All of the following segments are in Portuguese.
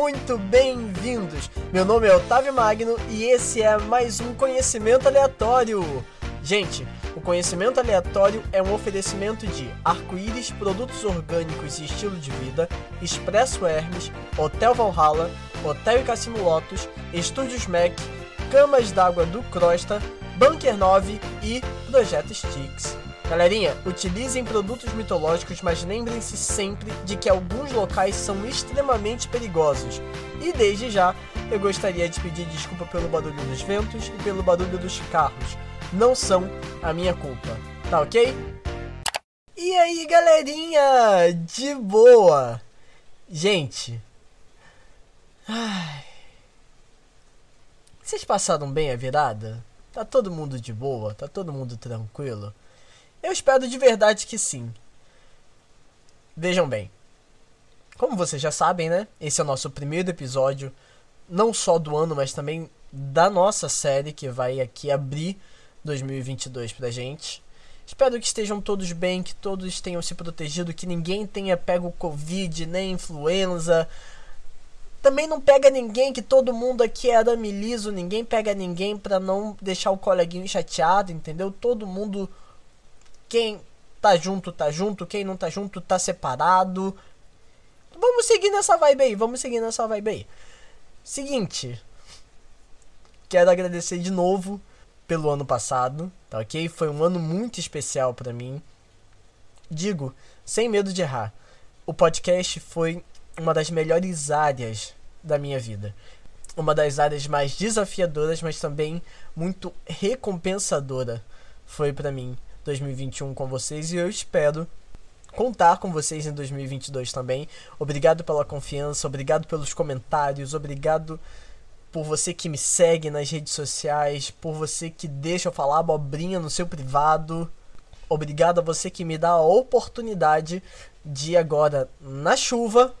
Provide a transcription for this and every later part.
muito bem-vindos. Meu nome é Otávio Magno e esse é mais um conhecimento aleatório. Gente, o conhecimento aleatório é um oferecimento de arco-íris, produtos orgânicos e estilo de vida, Expresso Hermes, Hotel Valhalla, Hotel e Cassino Lotus, Estúdios Mac, Camas d'Água do Crosta, Bunker 9 e Projeto Sticks. Galerinha, utilizem produtos mitológicos, mas lembrem-se sempre de que alguns locais são extremamente perigosos. E desde já, eu gostaria de pedir desculpa pelo barulho dos ventos e pelo barulho dos carros. Não são a minha culpa, tá ok? E aí, galerinha, de boa? Gente, ai, vocês passaram bem a virada? Tá todo mundo de boa? Tá todo mundo tranquilo? Eu espero de verdade que sim. Vejam bem. Como vocês já sabem, né? Esse é o nosso primeiro episódio, não só do ano, mas também da nossa série que vai aqui abrir 2022 pra gente. Espero que estejam todos bem, que todos tenham se protegido, que ninguém tenha pego Covid nem influenza. Também não pega ninguém, que todo mundo aqui é arame liso, ninguém pega ninguém pra não deixar o coleguinho chateado, entendeu? Todo mundo quem tá junto, tá junto. Quem não tá junto, tá separado. Vamos seguir nessa vibe aí. Vamos seguir nessa vibe aí. Seguinte. Quero agradecer de novo pelo ano passado, tá ok? Foi um ano muito especial para mim. Digo, sem medo de errar. O podcast foi uma das melhores áreas da minha vida. Uma das áreas mais desafiadoras, mas também muito recompensadora foi para mim 2021 com vocês e eu espero contar com vocês em 2022 também. Obrigado pela confiança, obrigado pelos comentários, obrigado por você que me segue nas redes sociais, por você que deixa eu falar abobrinha no seu privado. Obrigado a você que me dá a oportunidade de agora na chuva,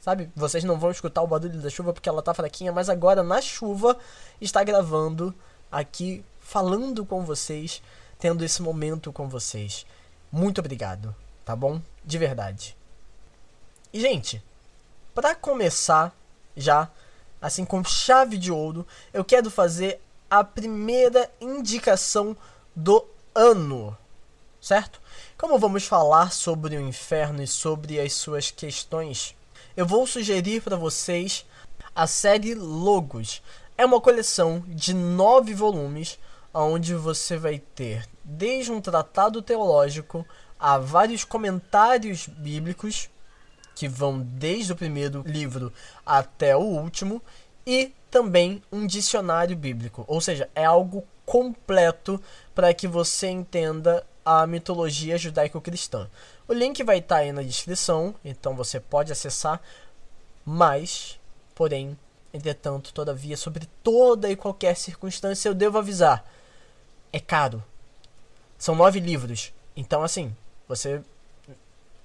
sabe? Vocês não vão escutar o barulho da chuva porque ela tá fraquinha, mas agora na chuva está gravando aqui falando com vocês tendo esse momento com vocês. Muito obrigado, tá bom? De verdade. E, gente, para começar já, assim com chave de ouro, eu quero fazer a primeira indicação do ano, certo? Como vamos falar sobre o inferno e sobre as suas questões, eu vou sugerir para vocês a série Logos. É uma coleção de nove volumes onde você vai ter desde um tratado teológico a vários comentários bíblicos que vão desde o primeiro livro até o último e também um dicionário bíblico, ou seja, é algo completo para que você entenda a mitologia judaico-cristã. O link vai estar tá aí na descrição, então você pode acessar, mas, porém, entretanto, todavia, sobre toda e qualquer circunstância, eu devo avisar é caro. São nove livros. Então, assim, você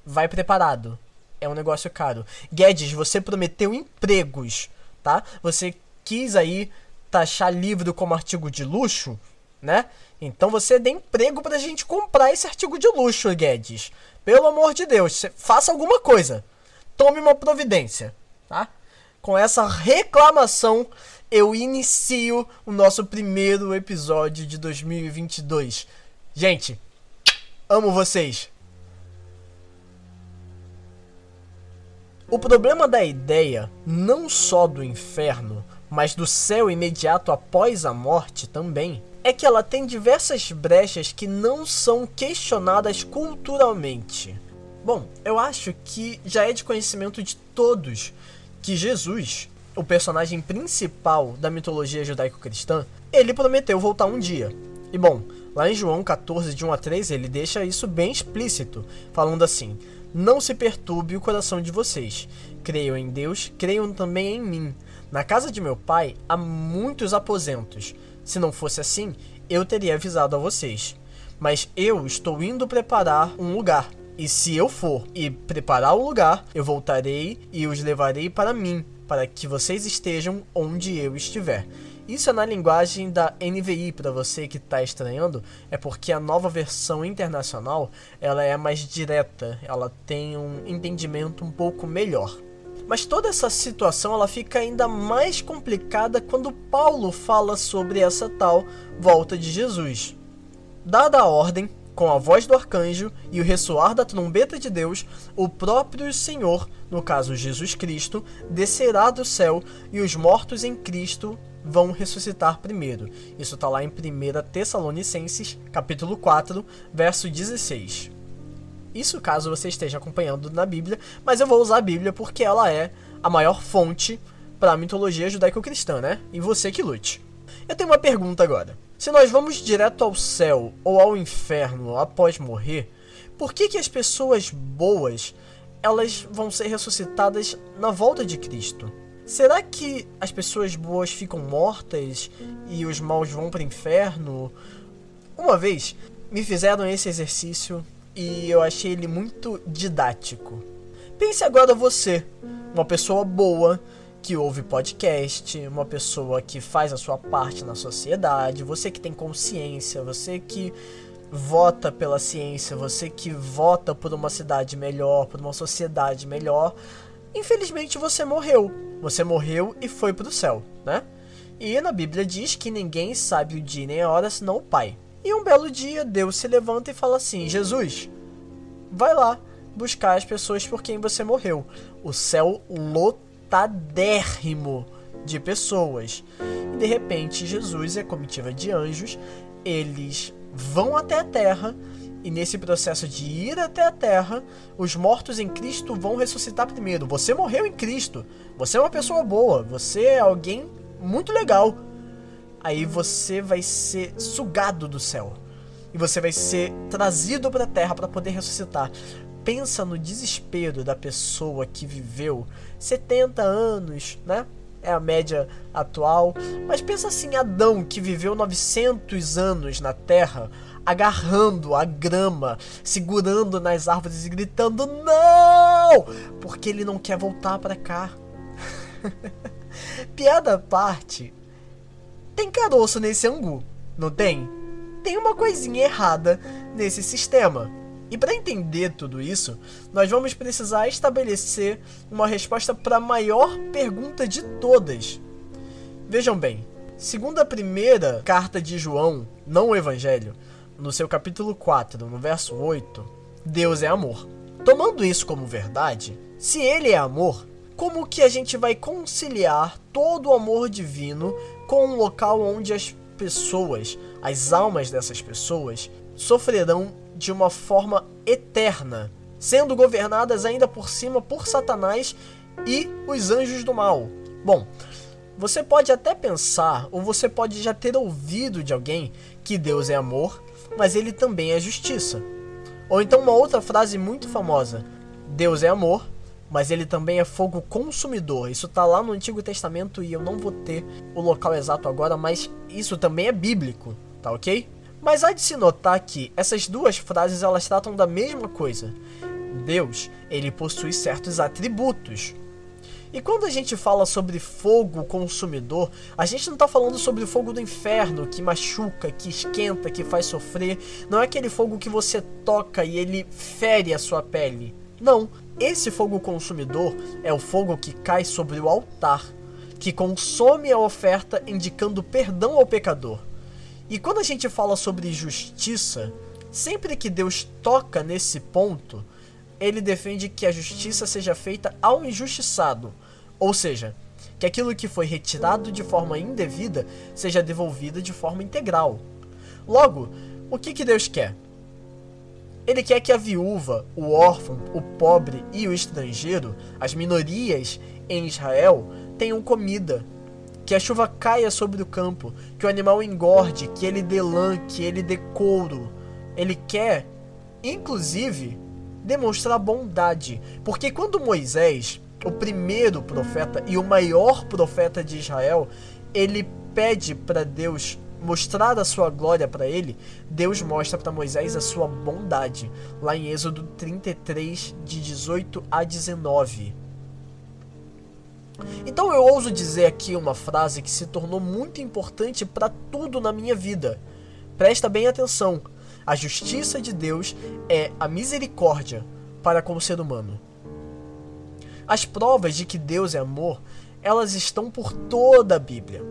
vai preparado. É um negócio caro. Guedes, você prometeu empregos, tá? Você quis aí taxar livro como artigo de luxo, né? Então você dê emprego pra gente comprar esse artigo de luxo, Guedes. Pelo amor de Deus, faça alguma coisa. Tome uma providência, tá? Com essa reclamação eu inicio o nosso primeiro episódio de 2022. Gente, amo vocês. O problema da ideia, não só do inferno, mas do céu imediato após a morte também, é que ela tem diversas brechas que não são questionadas culturalmente. Bom, eu acho que já é de conhecimento de todos que Jesus o personagem principal da mitologia judaico-cristã, ele prometeu voltar um dia. E bom, lá em João 14, de 1 a 3, ele deixa isso bem explícito, falando assim: Não se perturbe o coração de vocês. Creiam em Deus, creiam também em mim. Na casa de meu pai há muitos aposentos. Se não fosse assim, eu teria avisado a vocês. Mas eu estou indo preparar um lugar. E se eu for e preparar o lugar, eu voltarei e os levarei para mim, para que vocês estejam onde eu estiver. Isso é na linguagem da NVI para você que está estranhando, é porque a nova versão internacional ela é mais direta, ela tem um entendimento um pouco melhor. Mas toda essa situação ela fica ainda mais complicada quando Paulo fala sobre essa tal volta de Jesus. Dada a ordem, com a voz do arcanjo e o ressoar da trombeta de Deus, o próprio Senhor, no caso Jesus Cristo, descerá do céu e os mortos em Cristo vão ressuscitar primeiro. Isso está lá em 1 Tessalonicenses, capítulo 4, verso 16. Isso caso você esteja acompanhando na Bíblia, mas eu vou usar a Bíblia porque ela é a maior fonte para a mitologia judaico-cristã, né? E você que lute. Eu tenho uma pergunta agora. Se nós vamos direto ao céu ou ao inferno após morrer, por que, que as pessoas boas elas vão ser ressuscitadas na volta de Cristo? Será que as pessoas boas ficam mortas e os maus vão para o inferno? Uma vez me fizeram esse exercício e eu achei ele muito didático. Pense agora você, uma pessoa boa que ouve podcast, uma pessoa que faz a sua parte na sociedade, você que tem consciência, você que vota pela ciência, você que vota por uma cidade melhor, por uma sociedade melhor. Infelizmente você morreu. Você morreu e foi para o céu, né? E na Bíblia diz que ninguém sabe o dia nem a hora senão o Pai. E um belo dia Deus se levanta e fala assim: Jesus, vai lá buscar as pessoas por quem você morreu. O céu lotadérrimo de pessoas. E de repente Jesus e a comitiva de anjos, eles vão até a terra e nesse processo de ir até a terra, os mortos em Cristo vão ressuscitar primeiro. Você morreu em Cristo. Você é uma pessoa boa. Você é alguém muito legal. Aí você vai ser sugado do céu. E você vai ser trazido para a terra para poder ressuscitar. Pensa no desespero da pessoa que viveu 70 anos, né? é a média atual. Mas pensa assim, Adão que viveu 900 anos na Terra, agarrando a grama, segurando nas árvores e gritando não, porque ele não quer voltar para cá. Piada à parte, tem caroço nesse angu, não tem? Tem uma coisinha errada nesse sistema. E para entender tudo isso, nós vamos precisar estabelecer uma resposta para a maior pergunta de todas. Vejam bem, segundo a primeira carta de João, não o Evangelho, no seu capítulo 4, no verso 8, Deus é amor. Tomando isso como verdade, se ele é amor, como que a gente vai conciliar todo o amor divino com um local onde as pessoas, as almas dessas pessoas, sofrerão de uma forma eterna, sendo governadas ainda por cima por Satanás e os anjos do mal. Bom, você pode até pensar, ou você pode já ter ouvido de alguém que Deus é amor, mas ele também é justiça. Ou então uma outra frase muito famosa: Deus é amor, mas ele também é fogo consumidor. Isso está lá no Antigo Testamento e eu não vou ter o local exato agora, mas isso também é bíblico, tá ok? Mas há de se notar que essas duas frases elas tratam da mesma coisa. Deus, ele possui certos atributos. E quando a gente fala sobre fogo consumidor, a gente não está falando sobre o fogo do inferno que machuca, que esquenta, que faz sofrer. Não é aquele fogo que você toca e ele fere a sua pele. Não, esse fogo consumidor é o fogo que cai sobre o altar, que consome a oferta indicando perdão ao pecador. E quando a gente fala sobre justiça, sempre que Deus toca nesse ponto, ele defende que a justiça seja feita ao injustiçado, ou seja, que aquilo que foi retirado de forma indevida seja devolvido de forma integral. Logo, o que, que Deus quer? Ele quer que a viúva, o órfão, o pobre e o estrangeiro, as minorias em Israel, tenham comida, que a chuva caia sobre o campo, que o animal engorde, que ele dê lã, que ele dê couro. Ele quer, inclusive, demonstrar bondade. Porque quando Moisés, o primeiro profeta e o maior profeta de Israel, ele pede para Deus mostrar a sua glória para ele, Deus mostra para Moisés a sua bondade, lá em Êxodo 33, de 18 a 19. Então eu ouso dizer aqui uma frase que se tornou muito importante para tudo na minha vida. Presta bem atenção. A justiça de Deus é a misericórdia para com o ser humano. As provas de que Deus é amor, elas estão por toda a Bíblia.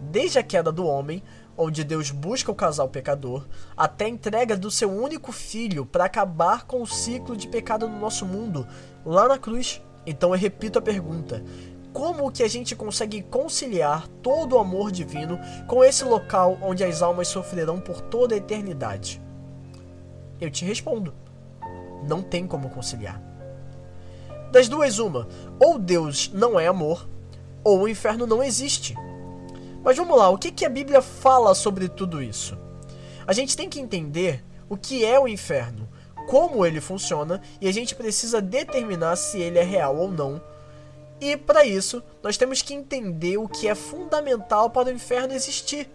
Desde a queda do homem, onde Deus busca o casal pecador, até a entrega do seu único filho para acabar com o ciclo de pecado no nosso mundo, lá na cruz. Então eu repito a pergunta: como que a gente consegue conciliar todo o amor divino com esse local onde as almas sofrerão por toda a eternidade? Eu te respondo: não tem como conciliar. Das duas, uma: ou Deus não é amor, ou o inferno não existe. Mas vamos lá, o que, que a Bíblia fala sobre tudo isso? A gente tem que entender o que é o inferno, como ele funciona e a gente precisa determinar se ele é real ou não. E para isso, nós temos que entender o que é fundamental para o inferno existir: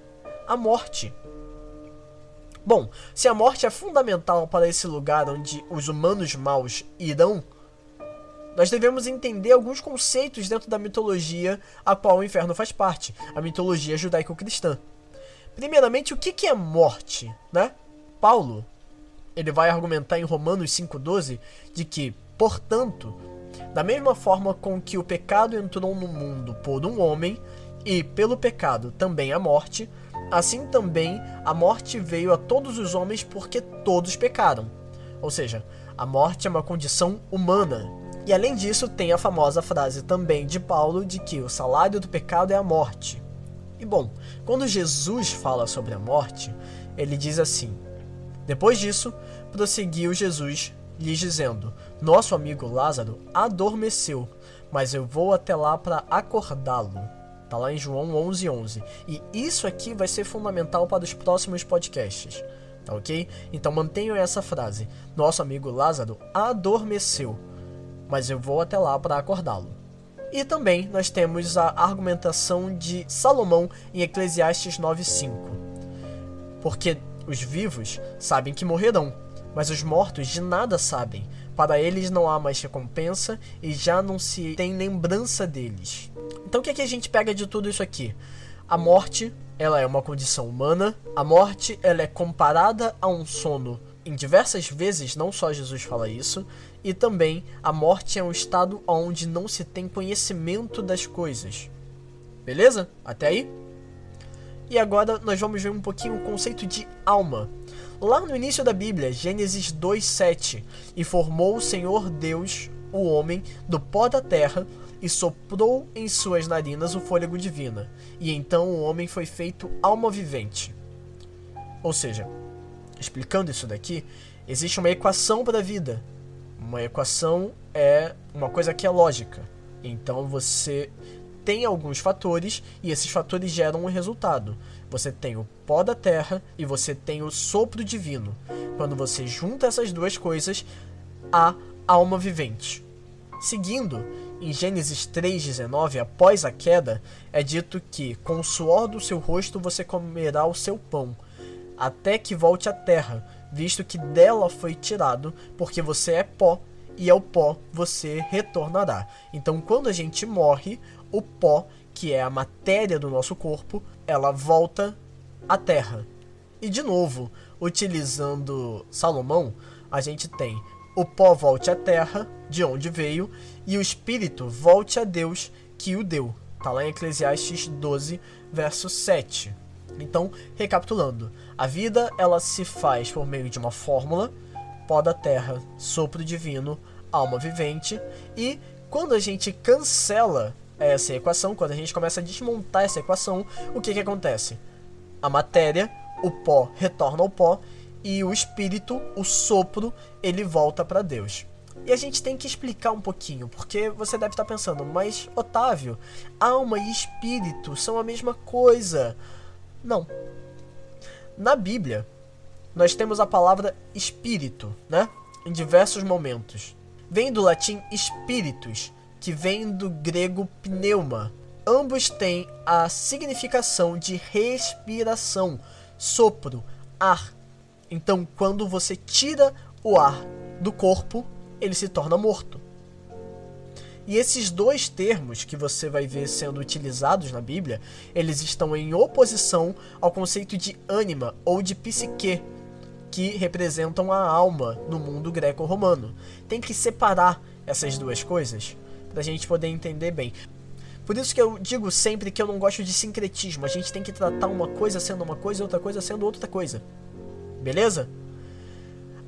a morte. Bom, se a morte é fundamental para esse lugar onde os humanos maus irão, nós devemos entender alguns conceitos dentro da mitologia a qual o inferno faz parte, a mitologia judaico-cristã. Primeiramente, o que é morte, né? Paulo, ele vai argumentar em Romanos 5,12 de que, portanto, da mesma forma com que o pecado entrou no mundo por um homem, e pelo pecado também a morte, assim também a morte veio a todos os homens porque todos pecaram. Ou seja, a morte é uma condição humana. E além disso, tem a famosa frase também de Paulo de que o salário do pecado é a morte. E bom, quando Jesus fala sobre a morte, ele diz assim: Depois disso, prosseguiu Jesus, lhes dizendo: Nosso amigo Lázaro adormeceu, mas eu vou até lá para acordá-lo. Tá lá em João 11:11. 11. E isso aqui vai ser fundamental para os próximos podcasts. Tá ok? Então mantenham essa frase. Nosso amigo Lázaro adormeceu, mas eu vou até lá para acordá-lo. E também nós temos a argumentação de Salomão em Eclesiastes 9:5. Porque os vivos sabem que morrerão, mas os mortos de nada sabem. Para eles não há mais recompensa e já não se tem lembrança deles. Então o que, é que a gente pega de tudo isso aqui? A morte, ela é uma condição humana. A morte, ela é comparada a um sono em diversas vezes, não só Jesus fala isso, e também a morte é um estado onde não se tem conhecimento das coisas. Beleza? Até aí? E agora nós vamos ver um pouquinho o conceito de alma. Lá no início da Bíblia, Gênesis 2:7, e formou o Senhor Deus o homem do pó da terra e soprou em suas narinas o fôlego divino, e então o homem foi feito alma vivente. Ou seja, explicando isso daqui, existe uma equação para a vida. Uma equação é uma coisa que é lógica. Então você tem alguns fatores e esses fatores geram um resultado. Você tem o pó da terra e você tem o sopro divino. Quando você junta essas duas coisas, há alma vivente. Seguindo, em Gênesis 3,19, após a queda, é dito que com o suor do seu rosto você comerá o seu pão, até que volte à terra, visto que dela foi tirado, porque você é pó, e ao pó você retornará. Então, quando a gente morre, o pó, que é a matéria do nosso corpo, ela volta à terra. E de novo, utilizando Salomão, a gente tem o pó volte à terra, de onde veio, e o espírito volte a Deus, que o deu. Está lá em Eclesiastes 12, verso 7. Então, recapitulando, a vida ela se faz por meio de uma fórmula, pó da terra, sopro divino, alma vivente, e quando a gente cancela essa equação, quando a gente começa a desmontar essa equação, o que, que acontece? A matéria, o pó, retorna ao pó e o espírito, o sopro, ele volta para Deus. E a gente tem que explicar um pouquinho, porque você deve estar pensando, mas Otávio, alma e espírito são a mesma coisa. Não. Na Bíblia, nós temos a palavra espírito, né? Em diversos momentos. Vem do latim spiritus, que vem do grego pneuma. Ambos têm a significação de respiração, sopro, ar. Então, quando você tira o ar do corpo, ele se torna morto. E esses dois termos que você vai ver sendo utilizados na Bíblia, eles estão em oposição ao conceito de ânima ou de psique, que representam a alma no mundo greco-romano. Tem que separar essas duas coisas para a gente poder entender bem. Por isso que eu digo sempre que eu não gosto de sincretismo. A gente tem que tratar uma coisa sendo uma coisa e outra coisa sendo outra coisa. Beleza?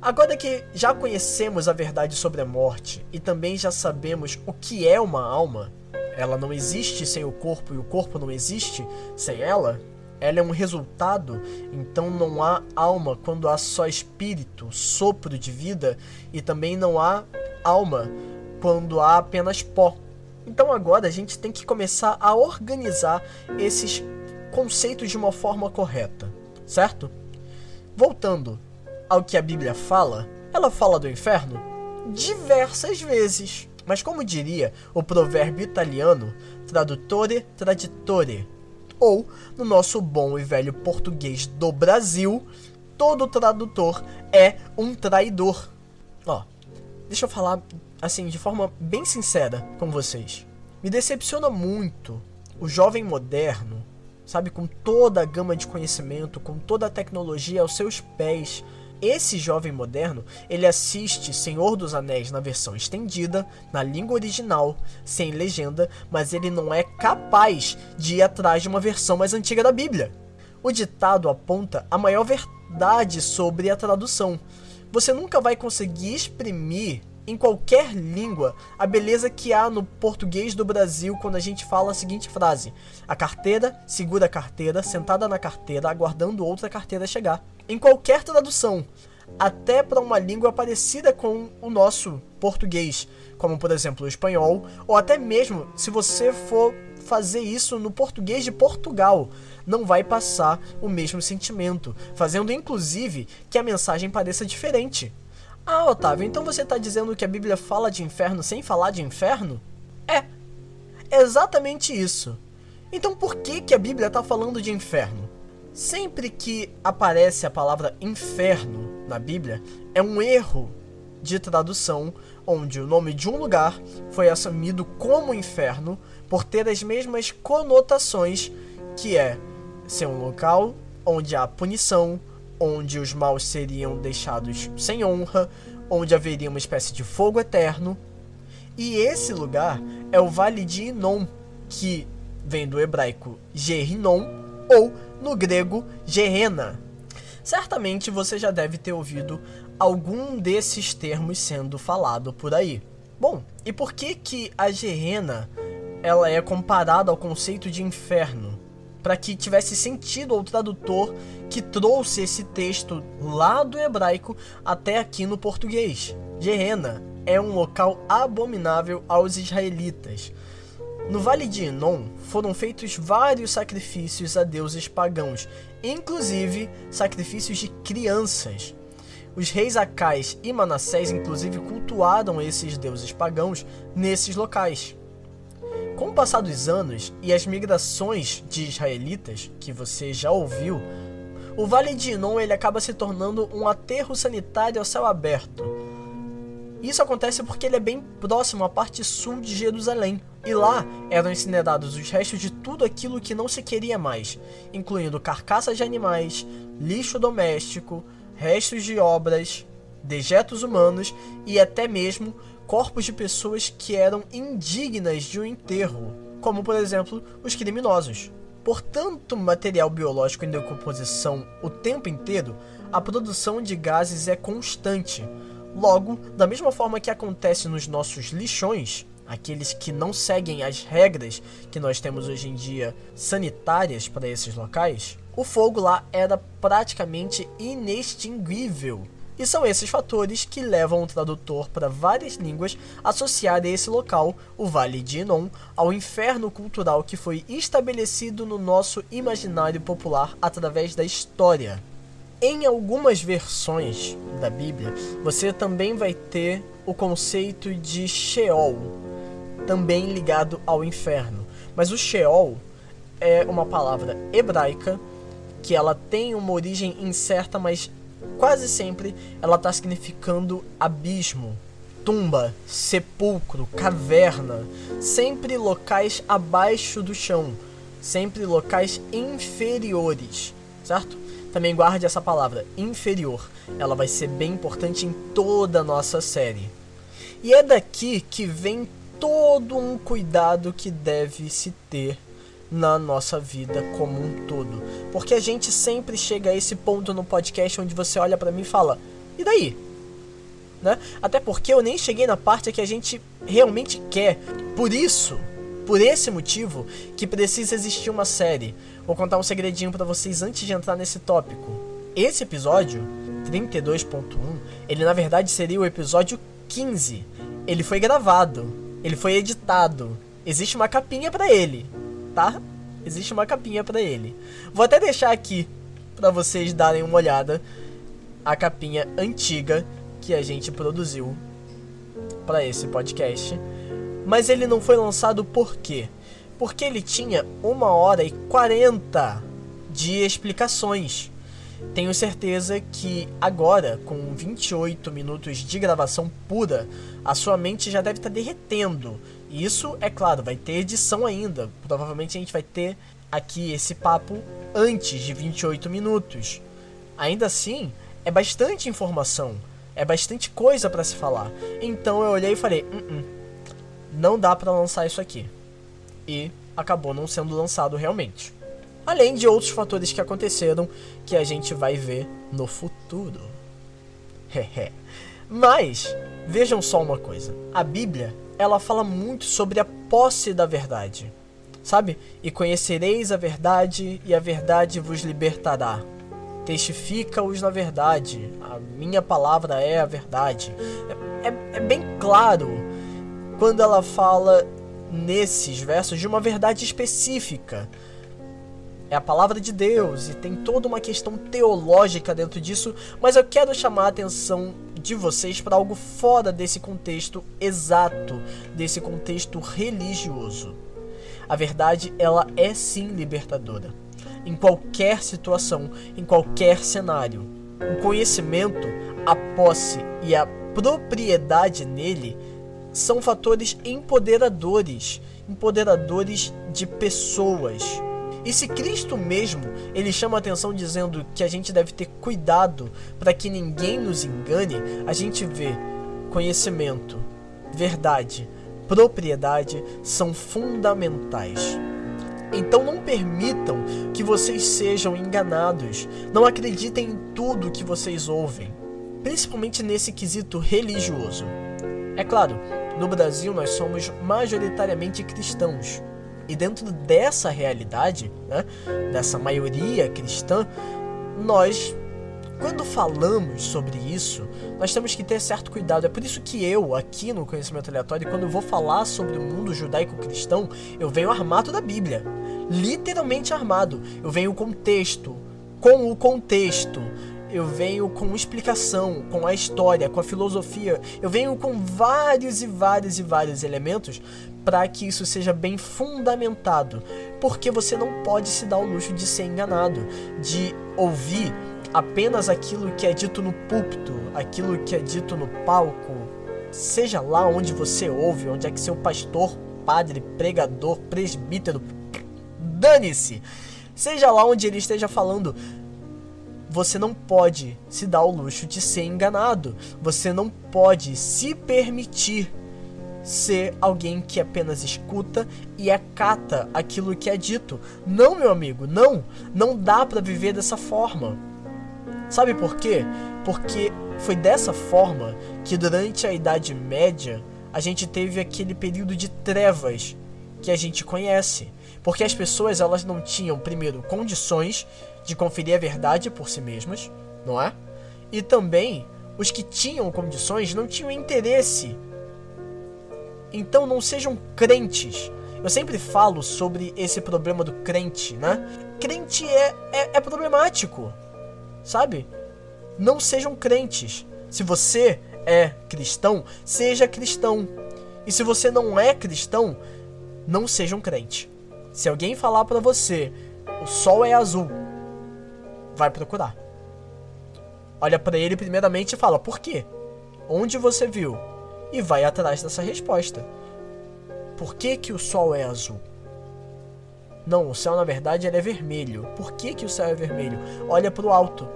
Agora que já conhecemos a verdade sobre a morte e também já sabemos o que é uma alma, ela não existe sem o corpo e o corpo não existe sem ela, ela é um resultado, então não há alma quando há só espírito, sopro de vida, e também não há alma quando há apenas pó. Então agora a gente tem que começar a organizar esses conceitos de uma forma correta, certo? Voltando ao que a Bíblia fala, ela fala do inferno diversas vezes. Mas como diria o provérbio italiano, tradutore traditore, ou no nosso bom e velho português do Brasil, todo tradutor é um traidor. Deixa eu falar assim de forma bem sincera com vocês. Me decepciona muito o jovem moderno, sabe, com toda a gama de conhecimento, com toda a tecnologia aos seus pés, esse jovem moderno, ele assiste Senhor dos Anéis na versão estendida, na língua original, sem legenda, mas ele não é capaz de ir atrás de uma versão mais antiga da Bíblia. O ditado aponta a maior verdade sobre a tradução. Você nunca vai conseguir exprimir em qualquer língua a beleza que há no português do Brasil quando a gente fala a seguinte frase: A carteira segura a carteira, sentada na carteira, aguardando outra carteira chegar. Em qualquer tradução, até para uma língua parecida com o nosso português, como por exemplo o espanhol, ou até mesmo se você for fazer isso no português de Portugal, não vai passar o mesmo sentimento, fazendo inclusive que a mensagem pareça diferente. Ah, Otávio, então você está dizendo que a Bíblia fala de inferno sem falar de inferno? É, exatamente isso. Então por que, que a Bíblia está falando de inferno? Sempre que aparece a palavra inferno na Bíblia, é um erro de tradução onde o nome de um lugar foi assumido como inferno por ter as mesmas conotações que é ser um local onde há punição, onde os maus seriam deixados sem honra, onde haveria uma espécie de fogo eterno. E esse lugar é o Vale de Inon, que vem do hebraico Gerinon ou no grego Gerena. Certamente você já deve ter ouvido algum desses termos sendo falado por aí. Bom, e por que que a Gerena ela é comparada ao conceito de inferno? Para que tivesse sentido ao tradutor que trouxe esse texto lá do hebraico até aqui no português. Gehenna é um local abominável aos israelitas. No Vale de Enon foram feitos vários sacrifícios a deuses pagãos, inclusive sacrifícios de crianças. Os reis Acais e Manassés, inclusive, cultuaram esses deuses pagãos nesses locais. Com o passar dos anos e as migrações de israelitas, que você já ouviu, o Vale de Inon ele acaba se tornando um aterro sanitário ao céu aberto. Isso acontece porque ele é bem próximo à parte sul de Jerusalém, e lá eram incinerados os restos de tudo aquilo que não se queria mais, incluindo carcaças de animais, lixo doméstico, restos de obras, dejetos humanos e até mesmo corpos de pessoas que eram indignas de um enterro, como por exemplo os criminosos. Por tanto material biológico em decomposição o tempo inteiro, a produção de gases é constante. Logo, da mesma forma que acontece nos nossos lixões, aqueles que não seguem as regras que nós temos hoje em dia sanitárias para esses locais, o fogo lá era praticamente inextinguível. E são esses fatores que levam o tradutor para várias línguas associar a esse local, o Vale de Inon, ao inferno cultural que foi estabelecido no nosso imaginário popular através da história. Em algumas versões da Bíblia, você também vai ter o conceito de Sheol, também ligado ao inferno. Mas o Sheol é uma palavra hebraica que ela tem uma origem incerta, mas quase sempre ela está significando abismo, tumba, sepulcro, caverna, sempre locais abaixo do chão, sempre locais inferiores, certo? Também guarde essa palavra, inferior. Ela vai ser bem importante em toda a nossa série. E é daqui que vem todo um cuidado que deve se ter na nossa vida como um todo. Porque a gente sempre chega a esse ponto no podcast onde você olha para mim e fala: "E daí?" Né? Até porque eu nem cheguei na parte que a gente realmente quer. Por isso, por esse motivo que precisa existir uma série, Vou contar um segredinho para vocês antes de entrar nesse tópico. Esse episódio, 32.1, ele na verdade seria o episódio 15. Ele foi gravado, ele foi editado. Existe uma capinha para ele, tá? Existe uma capinha para ele. Vou até deixar aqui para vocês darem uma olhada a capinha antiga que a gente produziu para esse podcast. Mas ele não foi lançado por quê? porque ele tinha uma hora e 40 de explicações. Tenho certeza que agora, com 28 minutos de gravação pura, a sua mente já deve estar derretendo. Isso, é claro, vai ter edição ainda. Provavelmente a gente vai ter aqui esse papo antes de 28 minutos. Ainda assim, é bastante informação, é bastante coisa para se falar. Então eu olhei e falei: N -n -n, não dá para lançar isso aqui e acabou não sendo lançado realmente. Além de outros fatores que aconteceram que a gente vai ver no futuro. Mas vejam só uma coisa. A Bíblia, ela fala muito sobre a posse da verdade. Sabe? E conhecereis a verdade e a verdade vos libertará. Testifica-os na verdade. A minha palavra é a verdade. É, é, é bem claro quando ela fala nesses versos de uma verdade específica. É a palavra de Deus e tem toda uma questão teológica dentro disso, mas eu quero chamar a atenção de vocês para algo fora desse contexto exato, desse contexto religioso. A verdade, ela é sim libertadora. Em qualquer situação, em qualquer cenário. O conhecimento, a posse e a propriedade nele são fatores empoderadores, empoderadores de pessoas. E se Cristo mesmo, ele chama atenção dizendo que a gente deve ter cuidado para que ninguém nos engane, a gente vê conhecimento, verdade, propriedade são fundamentais. Então não permitam que vocês sejam enganados. Não acreditem em tudo que vocês ouvem, principalmente nesse quesito religioso. É claro, no Brasil nós somos majoritariamente cristãos. E dentro dessa realidade, né, dessa maioria cristã, nós, quando falamos sobre isso, nós temos que ter certo cuidado. É por isso que eu, aqui no Conhecimento Aleatório, quando eu vou falar sobre o mundo judaico-cristão, eu venho armado da Bíblia. Literalmente armado. Eu venho com texto, com o contexto, eu venho com explicação, com a história, com a filosofia, eu venho com vários e vários e vários elementos para que isso seja bem fundamentado, porque você não pode se dar o luxo de ser enganado, de ouvir apenas aquilo que é dito no púlpito, aquilo que é dito no palco, seja lá onde você ouve, onde é que seu pastor, padre, pregador, presbítero, dane-se, seja lá onde ele esteja falando, você não pode se dar o luxo de ser enganado. Você não pode se permitir ser alguém que apenas escuta e acata aquilo que é dito. Não, meu amigo, não. Não dá para viver dessa forma. Sabe por quê? Porque foi dessa forma que durante a Idade Média a gente teve aquele período de trevas que a gente conhece. Porque as pessoas elas não tinham primeiro condições de conferir a verdade por si mesmas, não é? E também os que tinham condições não tinham interesse. Então não sejam crentes. Eu sempre falo sobre esse problema do crente, né? Crente é, é, é problemático, sabe? Não sejam crentes. Se você é cristão, seja cristão. E se você não é cristão, não seja um crente. Se alguém falar para você, o sol é azul, vai procurar. Olha para ele primeiramente e fala: "Por quê? Onde você viu?" E vai atrás dessa resposta. Por que que o sol é azul? Não, o céu na verdade ele é vermelho. Por que que o céu é vermelho? Olha para o alto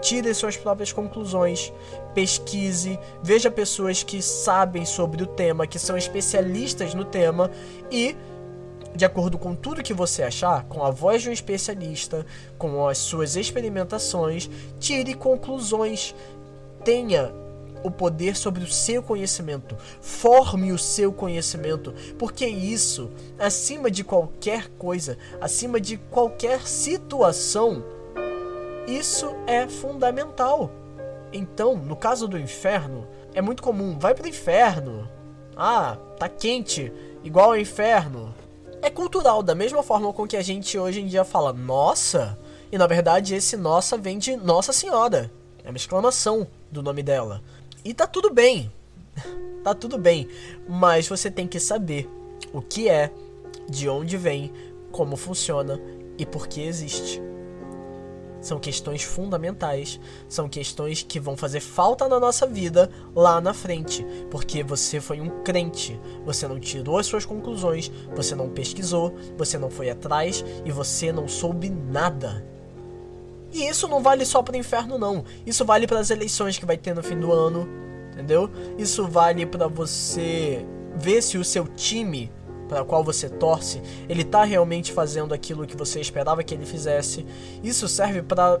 tire suas próprias conclusões, pesquise, veja pessoas que sabem sobre o tema, que são especialistas no tema e de acordo com tudo que você achar, com a voz de um especialista, com as suas experimentações, tire conclusões. Tenha o poder sobre o seu conhecimento. Forme o seu conhecimento, porque isso, acima de qualquer coisa, acima de qualquer situação, isso é fundamental. Então, no caso do inferno, é muito comum, vai pro inferno. Ah, tá quente, igual ao inferno. É cultural, da mesma forma com que a gente hoje em dia fala nossa, e na verdade esse nossa vem de Nossa Senhora. É uma exclamação do nome dela. E tá tudo bem. tá tudo bem, mas você tem que saber o que é, de onde vem, como funciona e por que existe. São questões fundamentais, são questões que vão fazer falta na nossa vida lá na frente, porque você foi um crente, você não tirou as suas conclusões, você não pesquisou, você não foi atrás e você não soube nada. E isso não vale só para o inferno não, isso vale para as eleições que vai ter no fim do ano, entendeu? Isso vale para você ver se o seu time para qual você torce, ele está realmente fazendo aquilo que você esperava que ele fizesse. Isso serve para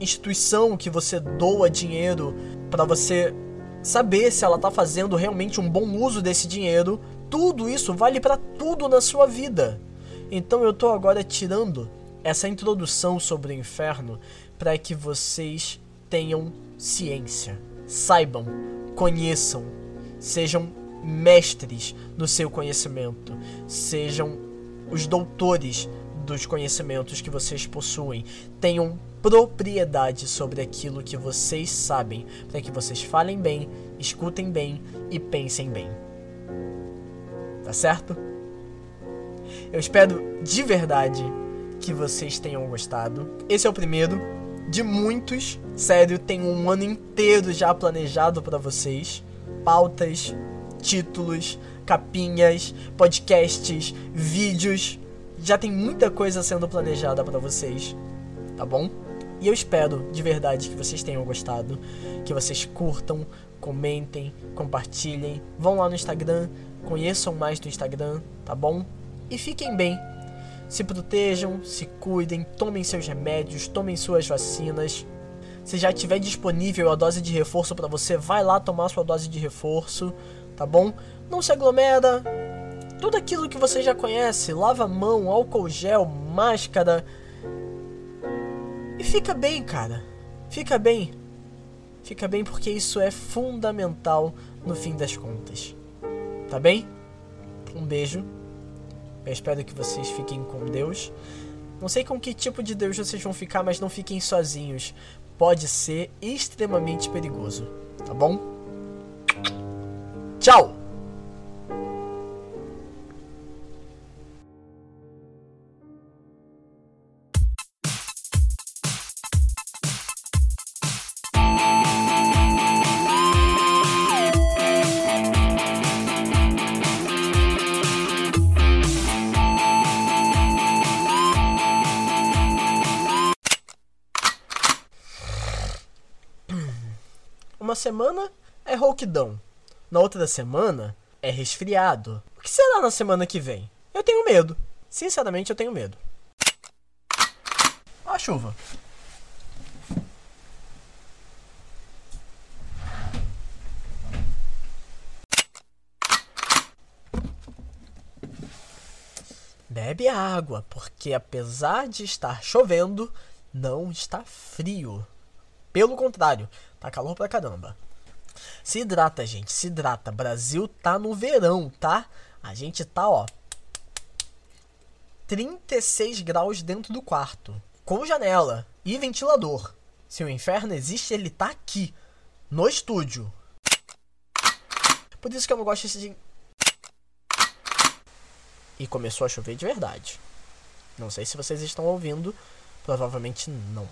instituição que você doa dinheiro para você saber se ela está fazendo realmente um bom uso desse dinheiro. Tudo isso vale para tudo na sua vida. Então eu estou agora tirando essa introdução sobre o inferno para que vocês tenham ciência, saibam, conheçam, sejam mestres no seu conhecimento, sejam os doutores dos conhecimentos que vocês possuem, tenham propriedade sobre aquilo que vocês sabem, para que vocês falem bem, escutem bem e pensem bem. Tá certo? Eu espero de verdade que vocês tenham gostado. Esse é o primeiro de muitos. Sério, tem um ano inteiro já planejado para vocês. Pautas, títulos, capinhas, podcasts, vídeos. Já tem muita coisa sendo planejada para vocês, tá bom? E eu espero de verdade que vocês tenham gostado, que vocês curtam, comentem, compartilhem, vão lá no Instagram, conheçam mais do Instagram, tá bom? E fiquem bem. Se protejam, se cuidem, tomem seus remédios, tomem suas vacinas. Se já tiver disponível a dose de reforço para você, vai lá tomar sua dose de reforço tá bom? Não se aglomera. Tudo aquilo que você já conhece, lava mão, álcool gel, máscara. E fica bem, cara. Fica bem. Fica bem porque isso é fundamental no fim das contas. Tá bem? Um beijo. Eu espero que vocês fiquem com Deus. Não sei com que tipo de Deus vocês vão ficar, mas não fiquem sozinhos. Pode ser extremamente perigoso, tá bom? Tchau! Uma semana é rouquidão na outra semana é resfriado. O que será na semana que vem? Eu tenho medo. Sinceramente, eu tenho medo. A chuva. Bebe água, porque apesar de estar chovendo, não está frio. Pelo contrário, tá calor pra caramba. Se hidrata, gente, se hidrata. Brasil tá no verão, tá? A gente tá, ó, 36 graus dentro do quarto, com janela e ventilador. Se o inferno existe, ele tá aqui, no estúdio. Por isso que eu não gosto de. E começou a chover de verdade. Não sei se vocês estão ouvindo, provavelmente não.